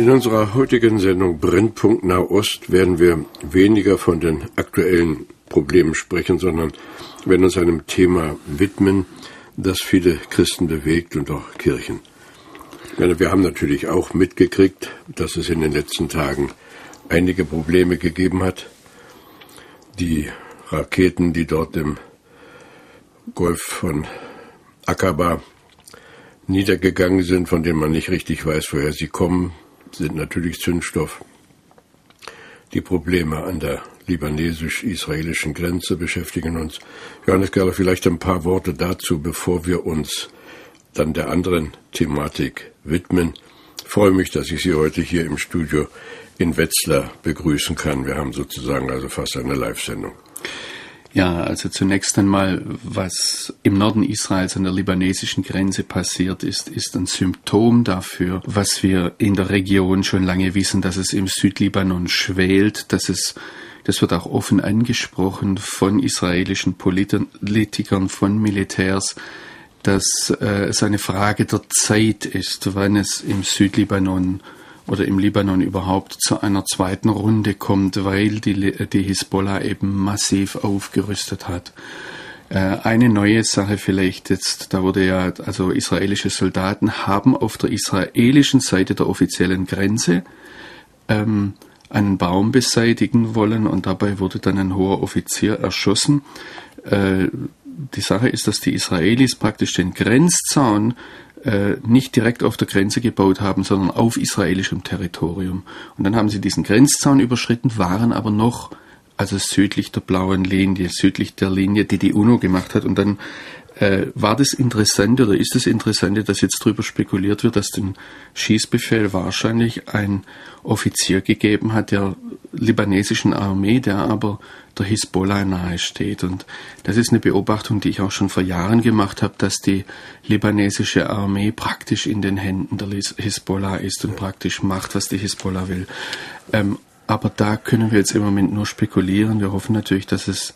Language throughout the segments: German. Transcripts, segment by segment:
In unserer heutigen Sendung Brennpunkt Nahost werden wir weniger von den aktuellen Problemen sprechen, sondern werden uns einem Thema widmen, das viele Christen bewegt und auch Kirchen. Wir haben natürlich auch mitgekriegt, dass es in den letzten Tagen einige Probleme gegeben hat. Die Raketen, die dort im Golf von Aqaba niedergegangen sind, von denen man nicht richtig weiß, woher sie kommen, sind natürlich Zündstoff. Die Probleme an der libanesisch-israelischen Grenze beschäftigen uns. Johannes Gerler, vielleicht ein paar Worte dazu, bevor wir uns dann der anderen Thematik widmen. Ich freue mich, dass ich Sie heute hier im Studio in Wetzlar begrüßen kann. Wir haben sozusagen also fast eine Live-Sendung. Ja, also zunächst einmal, was im Norden Israels an der libanesischen Grenze passiert ist, ist ein Symptom dafür, was wir in der Region schon lange wissen, dass es im Südlibanon schwelt, dass es das wird auch offen angesprochen von israelischen Politikern, von Militärs, dass äh, es eine Frage der Zeit ist, wann es im Südlibanon oder im Libanon überhaupt zu einer zweiten Runde kommt, weil die, die Hisbollah eben massiv aufgerüstet hat. Äh, eine neue Sache vielleicht jetzt, da wurde ja, also israelische Soldaten haben auf der israelischen Seite der offiziellen Grenze ähm, einen Baum beseitigen wollen und dabei wurde dann ein hoher Offizier erschossen. Äh, die Sache ist, dass die Israelis praktisch den Grenzzaun äh, nicht direkt auf der Grenze gebaut haben, sondern auf israelischem Territorium. Und dann haben sie diesen Grenzzaun überschritten, waren aber noch also südlich der blauen Linie, südlich der Linie, die die UNO gemacht hat. Und dann äh, war das Interessante oder ist das Interessante, dass jetzt darüber spekuliert wird, dass den Schießbefehl wahrscheinlich ein Offizier gegeben hat der libanesischen Armee, der aber der Hisbollah nahe steht. Und das ist eine Beobachtung, die ich auch schon vor Jahren gemacht habe, dass die libanesische Armee praktisch in den Händen der Hisbollah ist und praktisch macht, was die Hisbollah will. Ähm, aber da können wir jetzt im Moment nur spekulieren. Wir hoffen natürlich, dass es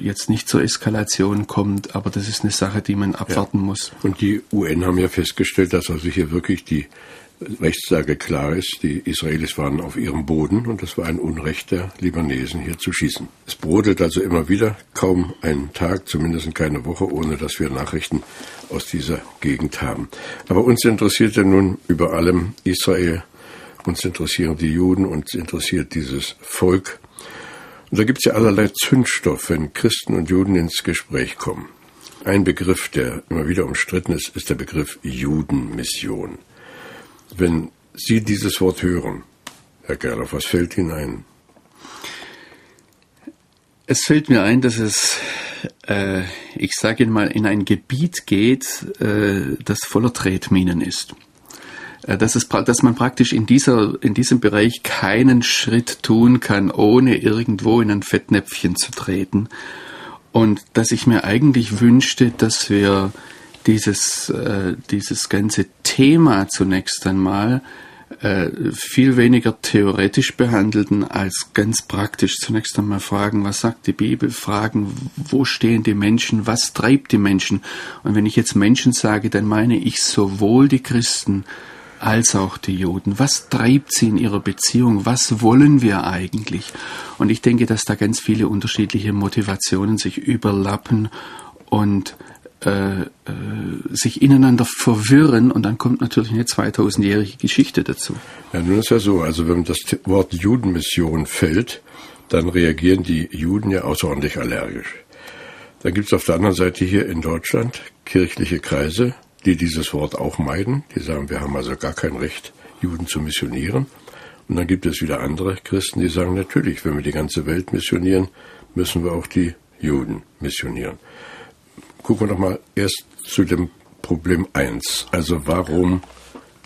jetzt nicht zur Eskalation kommt, aber das ist eine Sache, die man abwarten ja. muss. Und die UN haben ja festgestellt, dass also hier wirklich die Rechtslage klar ist. Die Israelis waren auf ihrem Boden und es war ein Unrecht der Libanesen, hier zu schießen. Es brodelt also immer wieder, kaum einen Tag, zumindest keine Woche, ohne dass wir Nachrichten aus dieser Gegend haben. Aber uns interessiert ja nun über allem Israel, uns interessieren die Juden, uns interessiert dieses Volk und da gibt es ja allerlei Zündstoff, wenn Christen und Juden ins Gespräch kommen. Ein Begriff, der immer wieder umstritten ist, ist der Begriff Judenmission. Wenn Sie dieses Wort hören, Herr Gerloff, was fällt Ihnen ein? Es fällt mir ein, dass es, äh, ich sage Ihnen mal, in ein Gebiet geht, äh, das voller Tretminen ist. Äh, dass, es, dass man praktisch in, dieser, in diesem Bereich keinen Schritt tun kann, ohne irgendwo in ein Fettnäpfchen zu treten. Und dass ich mir eigentlich wünschte, dass wir dieses, äh, dieses ganze Thema zunächst einmal äh, viel weniger theoretisch behandelten als ganz praktisch. Zunächst einmal fragen, was sagt die Bibel? Fragen, wo stehen die Menschen? Was treibt die Menschen? Und wenn ich jetzt Menschen sage, dann meine ich sowohl die Christen als auch die Juden. Was treibt sie in ihrer Beziehung? Was wollen wir eigentlich? Und ich denke, dass da ganz viele unterschiedliche Motivationen sich überlappen und äh, äh, sich ineinander verwirren und dann kommt natürlich eine 2000-jährige Geschichte dazu. Ja, nun ist ja so, also wenn das Wort Judenmission fällt, dann reagieren die Juden ja außerordentlich allergisch. Dann gibt es auf der anderen Seite hier in Deutschland kirchliche Kreise, die dieses Wort auch meiden. Die sagen, wir haben also gar kein Recht, Juden zu missionieren. Und dann gibt es wieder andere Christen, die sagen, natürlich, wenn wir die ganze Welt missionieren, müssen wir auch die Juden missionieren. Gucken wir doch mal erst zu dem Problem eins. Also warum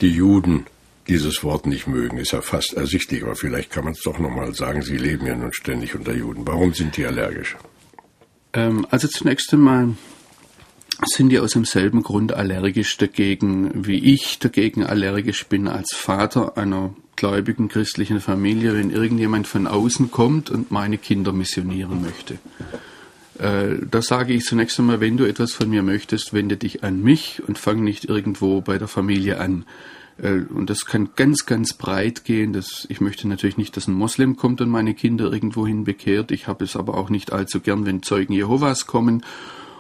die Juden dieses Wort nicht mögen, ist ja fast ersichtlich, aber vielleicht kann man es doch nochmal sagen, Sie leben ja nun ständig unter Juden. Warum sind die allergisch? Ähm, also zunächst einmal sind die aus demselben Grund allergisch dagegen, wie ich dagegen allergisch bin als Vater einer gläubigen christlichen Familie, wenn irgendjemand von außen kommt und meine Kinder missionieren möchte. Äh, da sage ich zunächst einmal, wenn du etwas von mir möchtest, wende dich an mich und fang nicht irgendwo bei der Familie an. Äh, und das kann ganz, ganz breit gehen. Das, ich möchte natürlich nicht, dass ein Moslem kommt und meine Kinder irgendwohin bekehrt. Ich habe es aber auch nicht allzu gern, wenn Zeugen Jehovas kommen.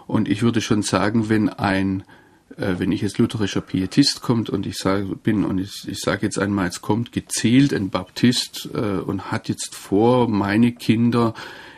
Und ich würde schon sagen, wenn ein äh, wenn ich jetzt lutherischer Pietist kommt und ich sage bin und ich, ich sage jetzt einmal, es kommt gezielt ein Baptist äh, und hat jetzt vor, meine Kinder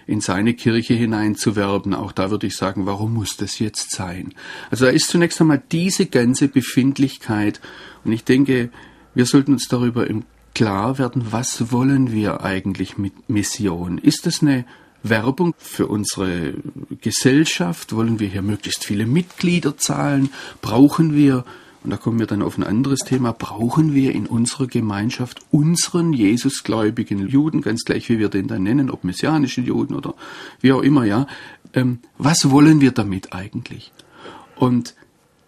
in seine Kirche hineinzuwerben. Auch da würde ich sagen, warum muss das jetzt sein? Also da ist zunächst einmal diese ganze Befindlichkeit und ich denke, wir sollten uns darüber im klar werden, was wollen wir eigentlich mit Mission? Ist das eine Werbung für unsere Gesellschaft? Wollen wir hier möglichst viele Mitglieder zahlen? Brauchen wir und da kommen wir dann auf ein anderes Thema, brauchen wir in unserer Gemeinschaft unseren Jesusgläubigen Juden, ganz gleich wie wir den dann nennen, ob messianischen Juden oder wie auch immer, ja. Ähm, was wollen wir damit eigentlich? Und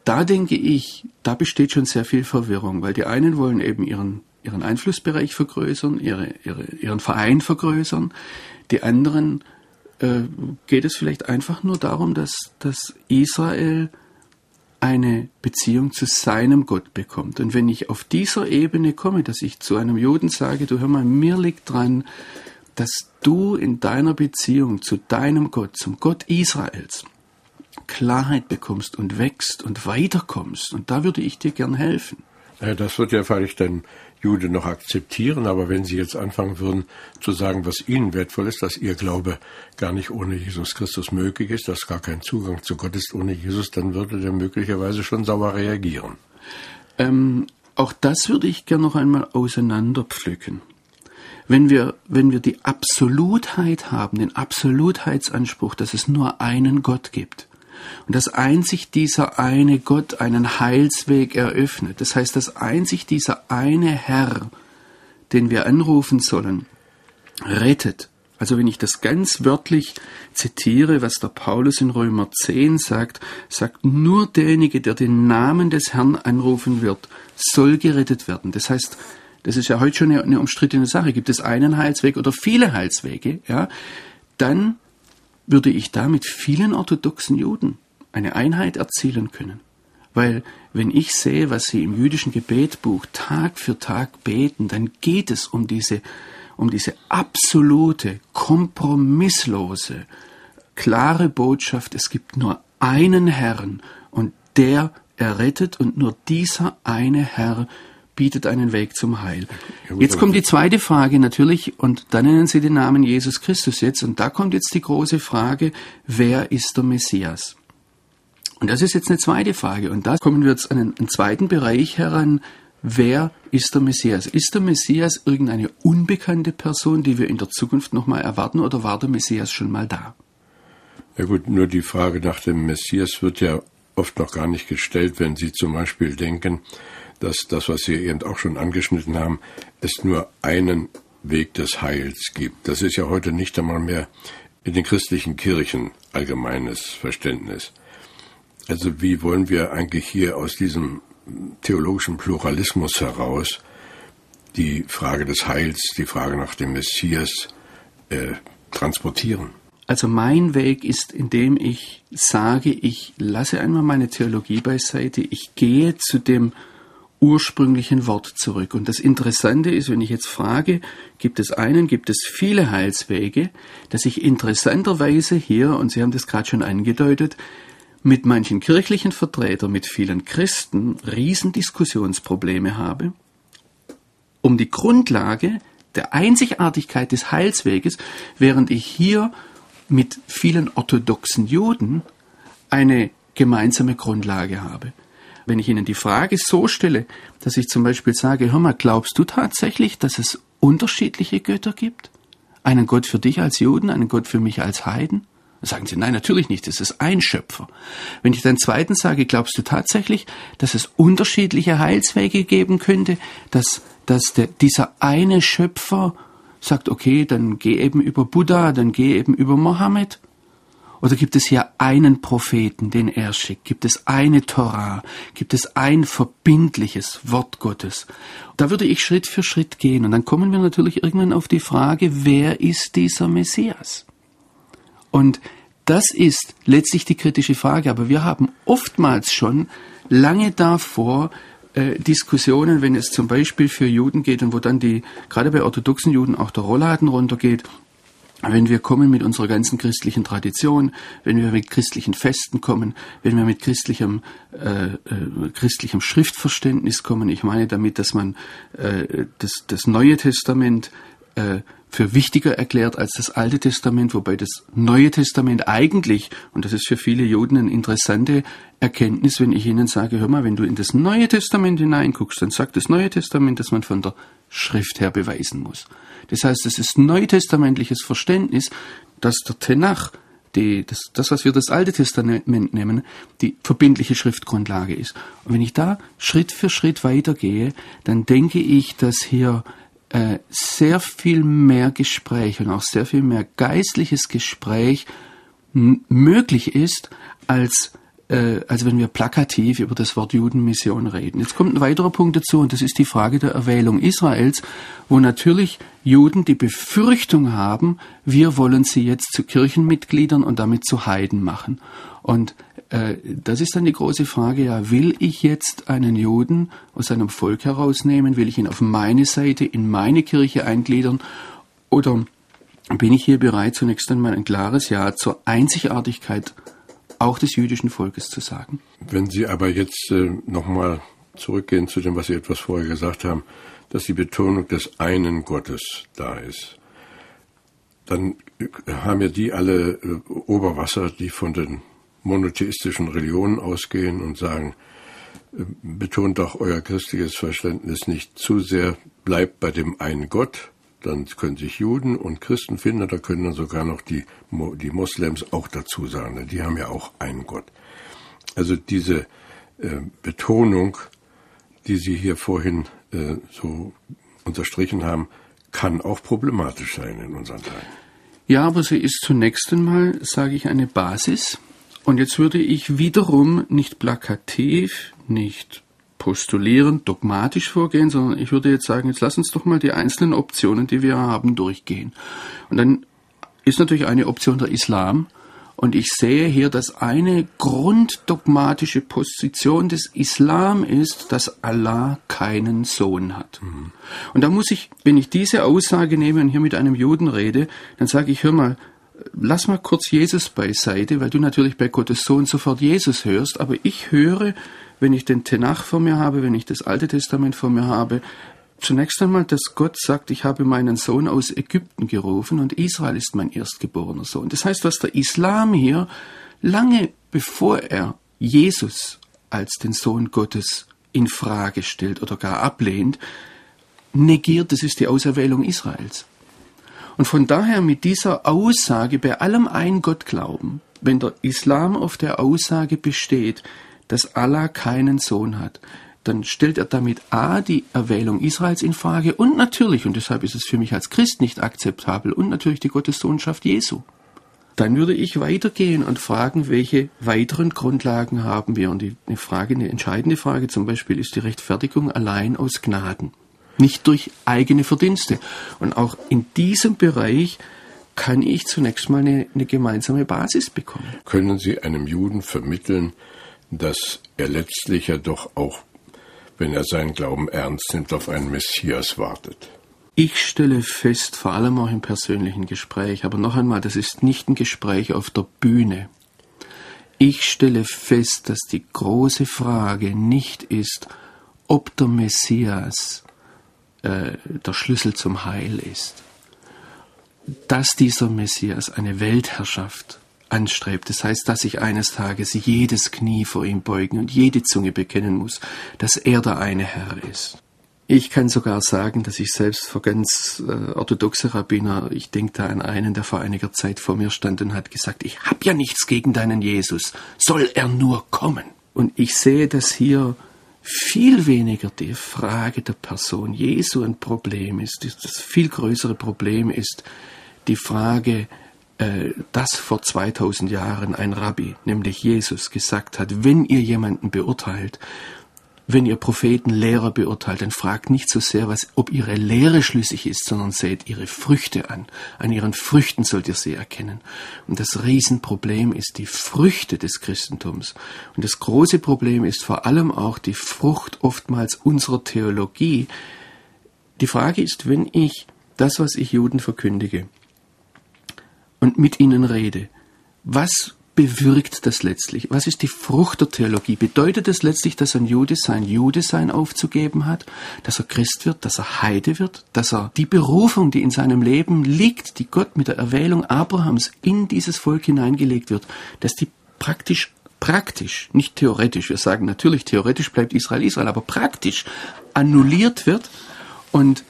da denke ich, da besteht schon sehr viel Verwirrung, weil die einen wollen eben ihren, ihren Einflussbereich vergrößern, ihre, ihre, ihren Verein vergrößern, die anderen äh, geht es vielleicht einfach nur darum, dass, dass Israel eine Beziehung zu seinem Gott bekommt. Und wenn ich auf dieser Ebene komme, dass ich zu einem Juden sage, du hör mal, mir liegt dran, dass du in deiner Beziehung zu deinem Gott, zum Gott Israels, Klarheit bekommst und wächst und weiterkommst. Und da würde ich dir gern helfen. Ja, das wird ja vielleicht dann Jude noch akzeptieren, aber wenn Sie jetzt anfangen würden zu sagen, was Ihnen wertvoll ist, dass Ihr Glaube gar nicht ohne Jesus Christus möglich ist, dass gar kein Zugang zu Gott ist ohne Jesus, dann würde der möglicherweise schon sauer reagieren. Ähm, auch das würde ich gerne noch einmal auseinanderpflücken. Wenn wir, wenn wir die Absolutheit haben, den Absolutheitsanspruch, dass es nur einen Gott gibt, und dass einzig dieser eine Gott einen Heilsweg eröffnet. Das heißt, dass einzig dieser eine Herr, den wir anrufen sollen, rettet. Also wenn ich das ganz wörtlich zitiere, was der Paulus in Römer 10 sagt, sagt nur derjenige, der den Namen des Herrn anrufen wird, soll gerettet werden. Das heißt, das ist ja heute schon eine, eine umstrittene Sache. Gibt es einen Heilsweg oder viele Heilswege? Ja, dann würde ich da mit vielen orthodoxen Juden eine Einheit erzielen können. Weil wenn ich sehe, was sie im jüdischen Gebetbuch Tag für Tag beten, dann geht es um diese, um diese absolute, kompromisslose, klare Botschaft, es gibt nur einen Herrn und der errettet und nur dieser eine Herr bietet einen Weg zum Heil. Jetzt kommt die zweite Frage natürlich, und da nennen Sie den Namen Jesus Christus jetzt, und da kommt jetzt die große Frage, wer ist der Messias? Und das ist jetzt eine zweite Frage, und da kommen wir jetzt an einen, einen zweiten Bereich heran, wer ist der Messias? Ist der Messias irgendeine unbekannte Person, die wir in der Zukunft nochmal erwarten, oder war der Messias schon mal da? Ja gut, nur die Frage nach dem Messias wird ja oft noch gar nicht gestellt, wenn Sie zum Beispiel denken, dass das, was Sie eben auch schon angeschnitten haben, es nur einen Weg des Heils gibt. Das ist ja heute nicht einmal mehr in den christlichen Kirchen allgemeines Verständnis. Also wie wollen wir eigentlich hier aus diesem theologischen Pluralismus heraus die Frage des Heils, die Frage nach dem Messias äh, transportieren? Also mein Weg ist, indem ich sage, ich lasse einmal meine Theologie beiseite, ich gehe zu dem ursprünglichen Wort zurück. Und das Interessante ist, wenn ich jetzt frage, gibt es einen, gibt es viele Heilswege, dass ich interessanterweise hier, und Sie haben das gerade schon angedeutet, mit manchen kirchlichen Vertretern, mit vielen Christen Riesendiskussionsprobleme habe, um die Grundlage der Einzigartigkeit des Heilsweges, während ich hier mit vielen orthodoxen Juden eine gemeinsame Grundlage habe wenn ich Ihnen die Frage so stelle, dass ich zum Beispiel sage, hör mal, glaubst du tatsächlich, dass es unterschiedliche Götter gibt? Einen Gott für dich als Juden, einen Gott für mich als Heiden? Sagen sie, nein, natürlich nicht, es ist ein Schöpfer. Wenn ich dann zweitens sage, glaubst du tatsächlich, dass es unterschiedliche Heilswege geben könnte, dass, dass der, dieser eine Schöpfer sagt, okay, dann geh eben über Buddha, dann geh eben über Mohammed? Oder gibt es hier einen Propheten, den er schickt? Gibt es eine Torah? Gibt es ein verbindliches Wort Gottes? Da würde ich Schritt für Schritt gehen. Und dann kommen wir natürlich irgendwann auf die Frage, wer ist dieser Messias? Und das ist letztlich die kritische Frage. Aber wir haben oftmals schon lange davor äh, Diskussionen, wenn es zum Beispiel für Juden geht und wo dann die, gerade bei orthodoxen Juden auch der Rollladen runtergeht, wenn wir kommen mit unserer ganzen christlichen Tradition, wenn wir mit christlichen Festen kommen, wenn wir mit christlichem, äh, äh, christlichem Schriftverständnis kommen, ich meine damit, dass man äh, das, das Neue Testament äh, für wichtiger erklärt als das Alte Testament, wobei das Neue Testament eigentlich, und das ist für viele Juden eine interessante Erkenntnis, wenn ich ihnen sage, hör mal, wenn du in das Neue Testament hineinguckst, dann sagt das Neue Testament, dass man von der Schrift her beweisen muss. Das heißt, es ist neutestamentliches Verständnis, dass der Tenach, die, das, das, was wir das Alte Testament nennen, die verbindliche Schriftgrundlage ist. Und wenn ich da Schritt für Schritt weitergehe, dann denke ich, dass hier äh, sehr viel mehr Gespräch und auch sehr viel mehr geistliches Gespräch möglich ist, als äh, als wenn wir plakativ über das Wort Judenmission reden. Jetzt kommt ein weiterer Punkt dazu und das ist die Frage der Erwählung Israels, wo natürlich Juden die Befürchtung haben, wir wollen sie jetzt zu Kirchenmitgliedern und damit zu Heiden machen. Und das ist dann die große Frage, ja, will ich jetzt einen Juden aus seinem Volk herausnehmen, will ich ihn auf meine Seite, in meine Kirche eingliedern oder bin ich hier bereit, zunächst einmal ein klares Ja zur Einzigartigkeit auch des jüdischen Volkes zu sagen. Wenn Sie aber jetzt äh, nochmal zurückgehen zu dem, was Sie etwas vorher gesagt haben, dass die Betonung des einen Gottes da ist, dann haben ja die alle äh, Oberwasser, die von den monotheistischen Religionen ausgehen und sagen, äh, betont doch euer christliches Verständnis nicht zu sehr, bleibt bei dem einen Gott, dann können sich Juden und Christen finden, da können dann sogar noch die, die Moslems auch dazu sagen, die haben ja auch einen Gott. Also diese äh, Betonung, die Sie hier vorhin äh, so unterstrichen haben, kann auch problematisch sein in unseren Tagen. Ja, aber sie ist zunächst einmal, sage ich, eine Basis. Und jetzt würde ich wiederum nicht plakativ, nicht postulieren, dogmatisch vorgehen, sondern ich würde jetzt sagen, jetzt lass uns doch mal die einzelnen Optionen, die wir haben, durchgehen. Und dann ist natürlich eine Option der Islam. Und ich sehe hier, dass eine grunddogmatische Position des Islam ist, dass Allah keinen Sohn hat. Mhm. Und da muss ich, wenn ich diese Aussage nehme und hier mit einem Juden rede, dann sage ich, hör mal, lass mal kurz Jesus beiseite, weil du natürlich bei Gottes Sohn sofort Jesus hörst, aber ich höre wenn ich den Tenach vor mir habe, wenn ich das Alte Testament vor mir habe, zunächst einmal, dass Gott sagt, ich habe meinen Sohn aus Ägypten gerufen und Israel ist mein erstgeborener Sohn. Das heißt, was der Islam hier lange bevor er Jesus als den Sohn Gottes in Frage stellt oder gar ablehnt, negiert, das ist die Auserwählung Israels. Und von daher mit dieser Aussage bei allem ein Gott glauben, wenn der Islam auf der Aussage besteht, dass Allah keinen Sohn hat, dann stellt er damit A die Erwählung Israels in Frage und natürlich, und deshalb ist es für mich als Christ nicht akzeptabel, und natürlich die Gottessohnschaft Jesu. Dann würde ich weitergehen und fragen, welche weiteren Grundlagen haben wir? Und die, eine Frage, eine entscheidende Frage zum Beispiel ist die Rechtfertigung allein aus Gnaden, nicht durch eigene Verdienste. Und auch in diesem Bereich kann ich zunächst mal eine, eine gemeinsame Basis bekommen. Können Sie einem Juden vermitteln, dass er letztlich ja doch auch, wenn er seinen Glauben ernst nimmt, auf einen Messias wartet. Ich stelle fest, vor allem auch im persönlichen Gespräch, aber noch einmal, das ist nicht ein Gespräch auf der Bühne. Ich stelle fest, dass die große Frage nicht ist, ob der Messias äh, der Schlüssel zum Heil ist. Dass dieser Messias eine Weltherrschaft anstrebt. Das heißt, dass ich eines Tages jedes Knie vor ihm beugen und jede Zunge bekennen muss, dass er der eine Herr ist. Ich kann sogar sagen, dass ich selbst vor ganz äh, orthodoxe Rabbiner, ich denke da an einen, der vor einiger Zeit vor mir stand und hat gesagt, ich habe ja nichts gegen deinen Jesus, soll er nur kommen. Und ich sehe, dass hier viel weniger die Frage der Person Jesu ein Problem ist. Das viel größere Problem ist die Frage, äh, dass vor 2000 Jahren ein Rabbi, nämlich Jesus, gesagt hat, wenn ihr jemanden beurteilt, wenn ihr Propheten, Lehrer beurteilt, dann fragt nicht so sehr, was, ob ihre Lehre schlüssig ist, sondern seht ihre Früchte an. An ihren Früchten sollt ihr sie erkennen. Und das Riesenproblem ist die Früchte des Christentums. Und das große Problem ist vor allem auch die Frucht oftmals unserer Theologie. Die Frage ist, wenn ich das, was ich Juden verkündige und mit ihnen rede, was bewirkt das letztlich? Was ist die Frucht der Theologie? Bedeutet das letztlich, dass ein Jude sein Judesein aufzugeben hat, dass er Christ wird, dass er Heide wird, dass er die Berufung, die in seinem Leben liegt, die Gott mit der Erwählung Abrahams in dieses Volk hineingelegt wird, dass die praktisch praktisch, nicht theoretisch, wir sagen natürlich, theoretisch bleibt Israel Israel, aber praktisch annulliert wird. Und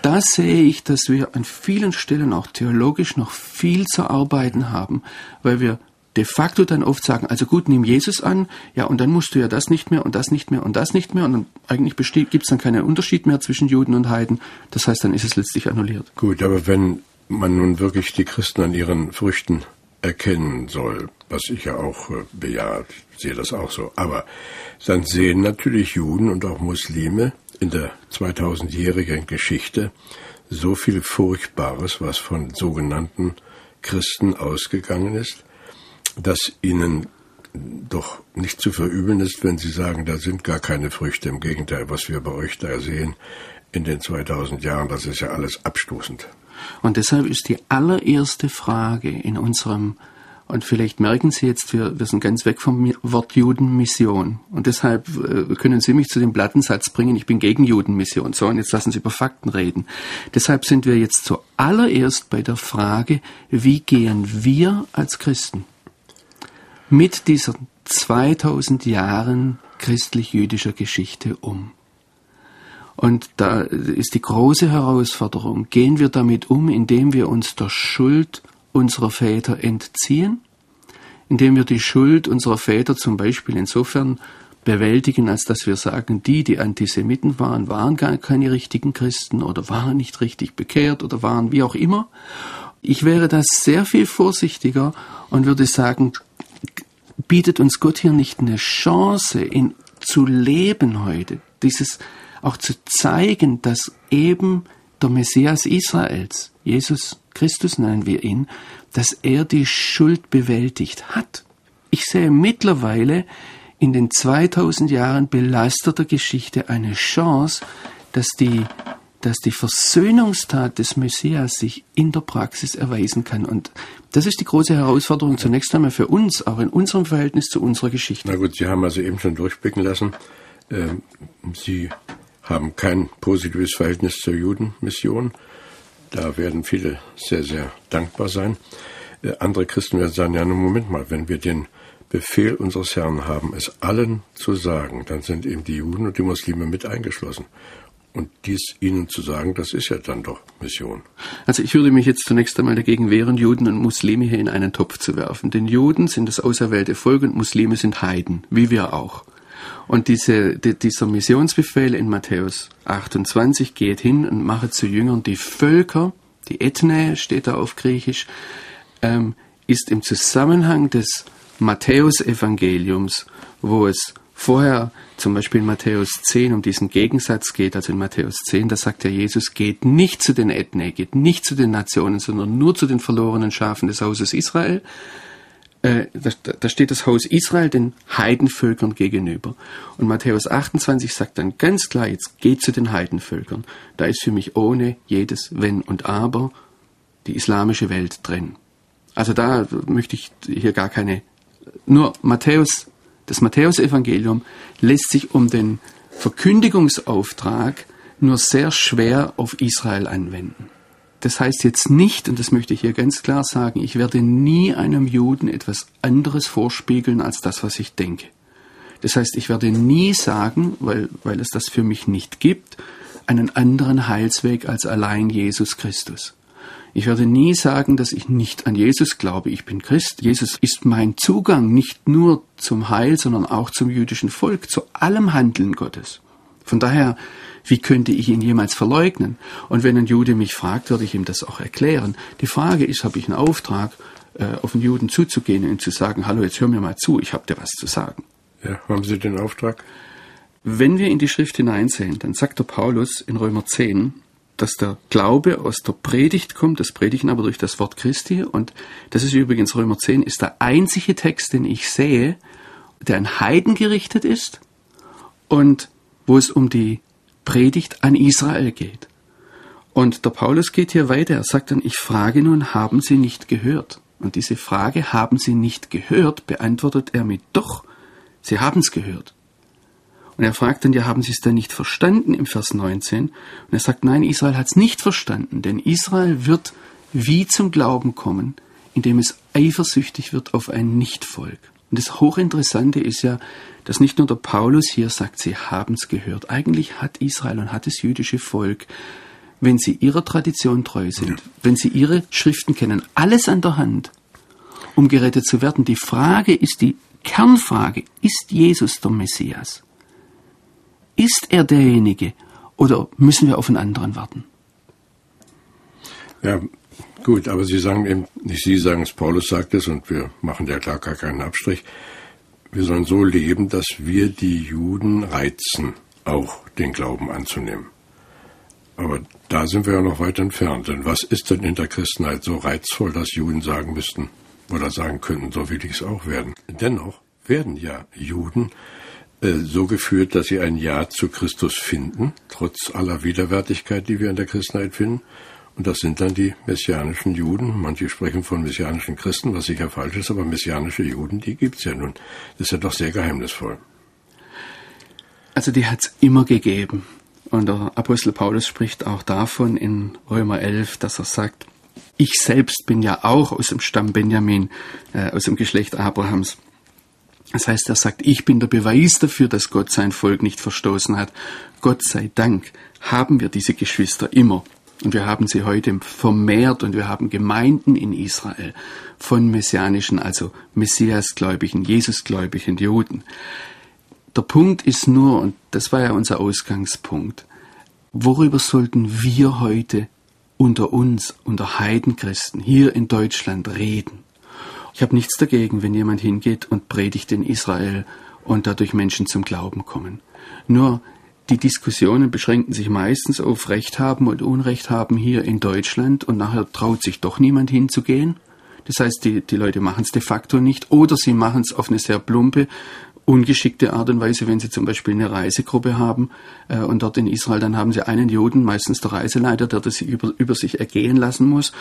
da sehe ich, dass wir an vielen Stellen auch theologisch noch viel zu arbeiten haben, weil wir de facto dann oft sagen, also gut, nimm Jesus an, ja, und dann musst du ja das nicht mehr und das nicht mehr und das nicht mehr und dann eigentlich gibt es dann keinen Unterschied mehr zwischen Juden und Heiden. Das heißt, dann ist es letztlich annulliert. Gut, aber wenn man nun wirklich die Christen an ihren Früchten erkennen soll, was ich ja auch äh, bejahe, sehe das auch so, aber dann sehen natürlich Juden und auch Muslime in der 2000-jährigen Geschichte so viel Furchtbares, was von sogenannten Christen ausgegangen ist, dass ihnen doch nicht zu verübeln ist, wenn Sie sagen, da sind gar keine Früchte. Im Gegenteil, was wir bei euch da sehen in den 2000 Jahren, das ist ja alles abstoßend. Und deshalb ist die allererste Frage in unserem und vielleicht merken Sie jetzt, wir, wir sind ganz weg vom Wort Judenmission. Und deshalb äh, können Sie mich zu dem Plattensatz bringen, ich bin gegen Judenmission. So, und jetzt lassen Sie über Fakten reden. Deshalb sind wir jetzt zuallererst bei der Frage, wie gehen wir als Christen mit dieser 2000 Jahren christlich-jüdischer Geschichte um. Und da ist die große Herausforderung, gehen wir damit um, indem wir uns der Schuld unserer Väter entziehen, indem wir die Schuld unserer Väter zum Beispiel insofern bewältigen, als dass wir sagen, die, die Antisemiten waren, waren gar keine richtigen Christen oder waren nicht richtig bekehrt oder waren wie auch immer. Ich wäre da sehr viel vorsichtiger und würde sagen, bietet uns Gott hier nicht eine Chance, in, zu leben heute, dieses auch zu zeigen, dass eben der Messias Israels, Jesus Christus nennen wir ihn, dass er die Schuld bewältigt hat. Ich sehe mittlerweile in den 2000 Jahren belasteter Geschichte eine Chance, dass die dass die Versöhnungstat des Messias sich in der Praxis erweisen kann. Und das ist die große Herausforderung zunächst einmal für uns, auch in unserem Verhältnis zu unserer Geschichte. Na gut, Sie haben also eben schon durchblicken lassen, äh, Sie haben kein positives Verhältnis zur Judenmission. Da werden viele sehr, sehr dankbar sein. Äh, andere Christen werden sagen, ja, nun Moment mal, wenn wir den Befehl unseres Herrn haben, es allen zu sagen, dann sind eben die Juden und die Muslime mit eingeschlossen. Und dies ihnen zu sagen, das ist ja dann doch Mission. Also ich würde mich jetzt zunächst einmal dagegen wehren, Juden und Muslime hier in einen Topf zu werfen. Denn Juden sind das auserwählte Volk und Muslime sind Heiden, wie wir auch. Und diese, die, dieser Missionsbefehl in Matthäus 28 geht hin und mache zu Jüngern die Völker, die Ethne steht da auf Griechisch, ähm, ist im Zusammenhang des Matthäus-Evangeliums, wo es vorher zum Beispiel in Matthäus 10 um diesen Gegensatz geht, also in Matthäus 10, da sagt ja Jesus, geht nicht zu den Ethne, geht nicht zu den Nationen, sondern nur zu den verlorenen Schafen des Hauses Israel. Äh, da, da steht das Haus Israel den Heidenvölkern gegenüber. Und Matthäus 28 sagt dann ganz klar, jetzt geht zu den Heidenvölkern. Da ist für mich ohne jedes Wenn und Aber die islamische Welt drin. Also da möchte ich hier gar keine, nur Matthäus das Matthäusevangelium lässt sich um den Verkündigungsauftrag nur sehr schwer auf Israel anwenden. Das heißt jetzt nicht, und das möchte ich hier ganz klar sagen, ich werde nie einem Juden etwas anderes vorspiegeln als das, was ich denke. Das heißt, ich werde nie sagen, weil, weil es das für mich nicht gibt, einen anderen Heilsweg als allein Jesus Christus. Ich werde nie sagen, dass ich nicht an Jesus glaube. Ich bin Christ. Jesus ist mein Zugang nicht nur zum Heil, sondern auch zum jüdischen Volk, zu allem Handeln Gottes. Von daher, wie könnte ich ihn jemals verleugnen? Und wenn ein Jude mich fragt, würde ich ihm das auch erklären. Die Frage ist, habe ich einen Auftrag, äh, auf einen Juden zuzugehen und zu sagen, hallo, jetzt hör mir mal zu, ich habe dir was zu sagen. Ja, haben Sie den Auftrag? Wenn wir in die Schrift hineinsehen, dann sagt der Paulus in Römer 10, dass der Glaube aus der Predigt kommt, das Predigen aber durch das Wort Christi. Und das ist übrigens Römer 10, ist der einzige Text, den ich sehe, der an Heiden gerichtet ist und wo es um die Predigt an Israel geht. Und der Paulus geht hier weiter. Er sagt dann, ich frage nun, haben Sie nicht gehört? Und diese Frage, haben Sie nicht gehört, beantwortet er mit doch, Sie haben es gehört. Und er fragt dann, ja, haben Sie es denn nicht verstanden im Vers 19? Und er sagt, nein, Israel hat es nicht verstanden, denn Israel wird wie zum Glauben kommen, indem es eifersüchtig wird auf ein Nichtvolk. Und das Hochinteressante ist ja, dass nicht nur der Paulus hier sagt, sie haben es gehört. Eigentlich hat Israel und hat das jüdische Volk, wenn sie ihrer Tradition treu sind, wenn sie ihre Schriften kennen, alles an der Hand, um gerettet zu werden. Die Frage ist die Kernfrage, ist Jesus der Messias? Ist er derjenige oder müssen wir auf einen anderen warten? Ja, gut, aber Sie sagen eben, nicht Sie sagen es, Paulus sagt es und wir machen ja klar gar keinen Abstrich. Wir sollen so leben, dass wir die Juden reizen, auch den Glauben anzunehmen. Aber da sind wir ja noch weit entfernt. Denn was ist denn in der Christenheit so reizvoll, dass Juden sagen müssten oder sagen könnten, so will ich es auch werden? Dennoch werden ja Juden so geführt, dass sie ein Ja zu Christus finden, trotz aller Widerwärtigkeit, die wir in der Christenheit finden. Und das sind dann die messianischen Juden. Manche sprechen von messianischen Christen, was sicher falsch ist, aber messianische Juden, die gibt's ja nun. Das ist ja doch sehr geheimnisvoll. Also die hat's immer gegeben. Und der Apostel Paulus spricht auch davon in Römer 11, dass er sagt, ich selbst bin ja auch aus dem Stamm Benjamin, äh, aus dem Geschlecht Abrahams. Das heißt, er sagt, ich bin der Beweis dafür, dass Gott sein Volk nicht verstoßen hat. Gott sei Dank haben wir diese Geschwister immer. Und wir haben sie heute vermehrt und wir haben Gemeinden in Israel von messianischen, also Messiasgläubigen, Jesusgläubigen Juden. Der Punkt ist nur, und das war ja unser Ausgangspunkt, worüber sollten wir heute unter uns, unter Heidenchristen hier in Deutschland reden? Ich habe nichts dagegen, wenn jemand hingeht und predigt in Israel und dadurch Menschen zum Glauben kommen. Nur die Diskussionen beschränken sich meistens auf Recht haben und Unrecht haben hier in Deutschland und nachher traut sich doch niemand hinzugehen. Das heißt, die, die Leute machen es de facto nicht oder sie machen es auf eine sehr plumpe, ungeschickte Art und Weise, wenn sie zum Beispiel eine Reisegruppe haben äh, und dort in Israel, dann haben sie einen Juden, meistens der Reiseleiter, der das über, über sich ergehen lassen muss.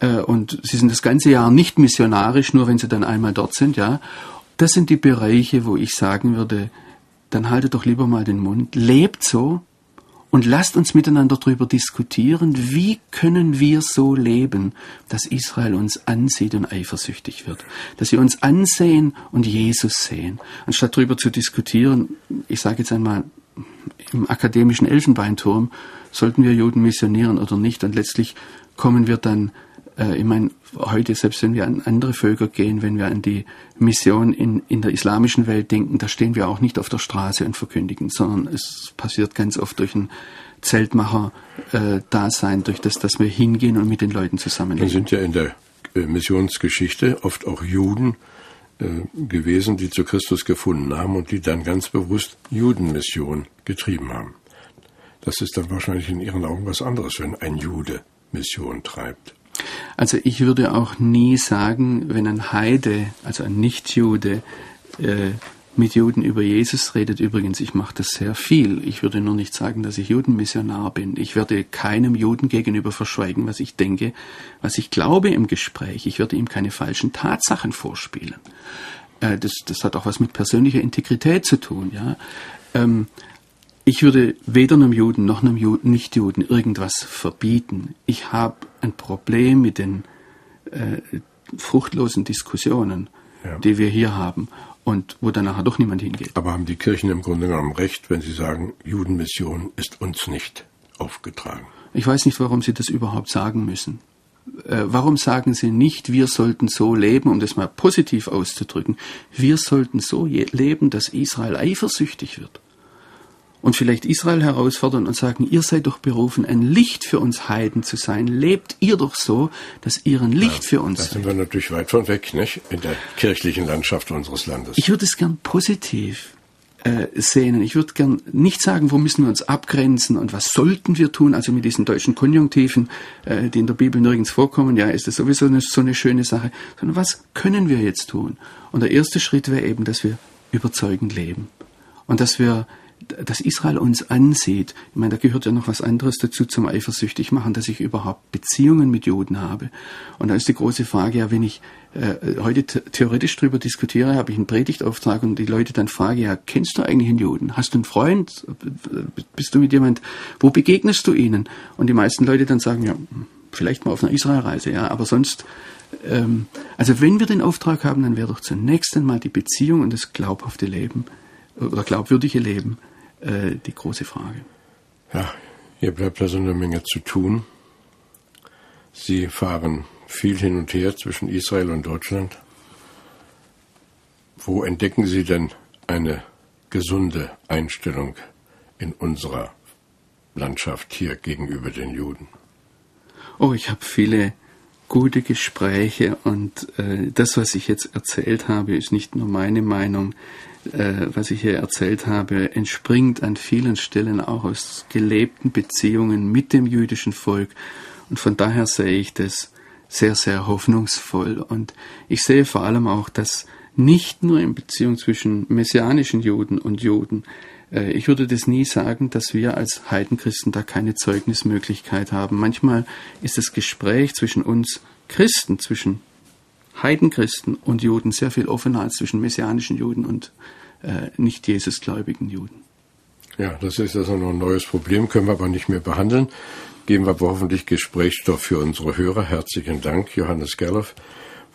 Äh, und sie sind das ganze Jahr nicht missionarisch, nur wenn sie dann einmal dort sind, ja. Das sind die Bereiche, wo ich sagen würde, dann haltet doch lieber mal den Mund, lebt so und lasst uns miteinander darüber diskutieren, wie können wir so leben, dass Israel uns ansieht und eifersüchtig wird, dass sie uns ansehen und Jesus sehen, anstatt darüber zu diskutieren, ich sage jetzt einmal, im akademischen Elfenbeinturm sollten wir Juden missionieren oder nicht. Und letztlich kommen wir dann ich meine, heute, selbst wenn wir an andere Völker gehen, wenn wir an die Mission in, in der islamischen Welt denken, da stehen wir auch nicht auf der Straße und verkündigen, sondern es passiert ganz oft durch ein Zeltmacher-Dasein, äh, durch das, dass wir hingehen und mit den Leuten zusammenleben. Da sind ja in der äh, Missionsgeschichte oft auch Juden äh, gewesen, die zu Christus gefunden haben und die dann ganz bewusst Judenmission getrieben haben. Das ist dann wahrscheinlich in Ihren Augen was anderes, wenn ein Jude Mission treibt. Also ich würde auch nie sagen, wenn ein Heide, also ein Nichtjude, äh, mit Juden über Jesus redet. Übrigens, ich mache das sehr viel. Ich würde nur nicht sagen, dass ich Judenmissionar bin. Ich werde keinem Juden gegenüber verschweigen, was ich denke, was ich glaube im Gespräch. Ich werde ihm keine falschen Tatsachen vorspielen. Äh, das, das hat auch was mit persönlicher Integrität zu tun. Ja. Ähm, ich würde weder einem Juden noch einem Nichtjuden irgendwas verbieten. Ich habe ein Problem mit den äh, fruchtlosen Diskussionen, ja. die wir hier haben und wo dann nachher doch niemand hingeht. Aber haben die Kirchen im Grunde genommen recht, wenn sie sagen, Judenmission ist uns nicht aufgetragen. Ich weiß nicht, warum Sie das überhaupt sagen müssen. Äh, warum sagen Sie nicht, wir sollten so leben, um das mal positiv auszudrücken, wir sollten so leben, dass Israel eifersüchtig wird? Und vielleicht Israel herausfordern und sagen, ihr seid doch berufen, ein Licht für uns Heiden zu sein. Lebt ihr doch so, dass ihr ein Licht ja, für uns seid. Da sind wir natürlich weit von weg, nicht? In der kirchlichen Landschaft unseres Landes. Ich würde es gern positiv äh, sehnen. Ich würde gern nicht sagen, wo müssen wir uns abgrenzen und was sollten wir tun, also mit diesen deutschen Konjunktiven, äh, die in der Bibel nirgends vorkommen, ja, ist das sowieso eine, so eine schöne Sache, sondern was können wir jetzt tun? Und der erste Schritt wäre eben, dass wir überzeugend leben und dass wir dass Israel uns ansieht, ich meine, da gehört ja noch was anderes dazu zum eifersüchtig machen, dass ich überhaupt Beziehungen mit Juden habe. Und da ist die große Frage, ja, wenn ich äh, heute theoretisch darüber diskutiere, habe ich einen Predigtauftrag und die Leute dann frage, ja, kennst du eigentlich einen Juden? Hast du einen Freund? Bist du mit jemand? Wo begegnest du ihnen? Und die meisten Leute dann sagen, ja, vielleicht mal auf einer Israelreise, ja, aber sonst, ähm, also wenn wir den Auftrag haben, dann wäre doch zunächst einmal die Beziehung und das glaubhafte Leben oder glaubwürdige Leben äh, die große Frage. Ja, hier bleibt also eine Menge zu tun. Sie fahren viel hin und her zwischen Israel und Deutschland. Wo entdecken Sie denn eine gesunde Einstellung in unserer Landschaft hier gegenüber den Juden? Oh, ich habe viele gute Gespräche und äh, das, was ich jetzt erzählt habe, ist nicht nur meine Meinung äh, was ich hier erzählt habe, entspringt an vielen Stellen auch aus gelebten Beziehungen mit dem jüdischen Volk. Und von daher sehe ich das sehr, sehr hoffnungsvoll. Und ich sehe vor allem auch, dass nicht nur in Beziehung zwischen messianischen Juden und Juden, äh, ich würde das nie sagen, dass wir als Heidenchristen da keine Zeugnismöglichkeit haben. Manchmal ist das Gespräch zwischen uns Christen, zwischen Heidenchristen und Juden sehr viel offener als zwischen messianischen Juden und äh, nicht Jesusgläubigen Juden. Ja, das ist also noch ein neues Problem, können wir aber nicht mehr behandeln. Geben wir aber hoffentlich Gesprächsstoff für unsere Hörer. Herzlichen Dank, Johannes Gerloff.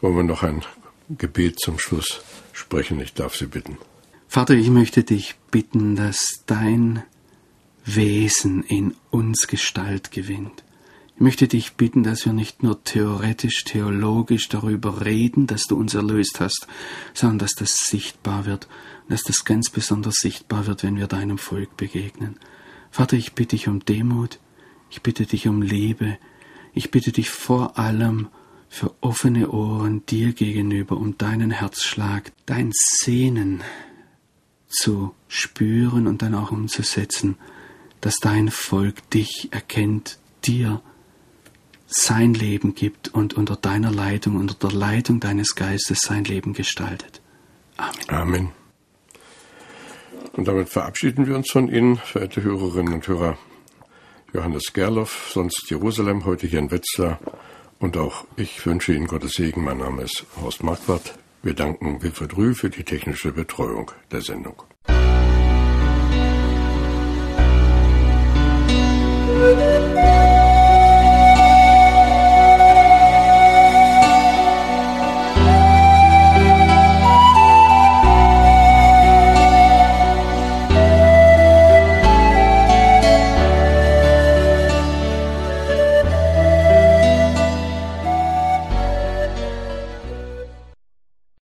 Wollen wir noch ein Gebet zum Schluss sprechen? Ich darf Sie bitten. Vater, ich möchte dich bitten, dass dein Wesen in uns Gestalt gewinnt. Ich möchte dich bitten, dass wir nicht nur theoretisch, theologisch darüber reden, dass du uns erlöst hast, sondern dass das sichtbar wird, dass das ganz besonders sichtbar wird, wenn wir deinem Volk begegnen. Vater, ich bitte dich um Demut, ich bitte dich um Liebe, ich bitte dich vor allem für offene Ohren dir gegenüber, um deinen Herzschlag, dein Sehnen zu spüren und dann auch umzusetzen, dass dein Volk dich erkennt, dir sein Leben gibt und unter deiner Leitung, unter der Leitung deines Geistes sein Leben gestaltet. Amen. Amen. Und damit verabschieden wir uns von Ihnen, verehrte Hörerinnen und Hörer. Johannes Gerloff, sonst Jerusalem, heute hier in Wetzlar. Und auch ich wünsche Ihnen Gottes Segen. Mein Name ist Horst Marquardt. Wir danken Wilfried Rüh für die technische Betreuung der Sendung.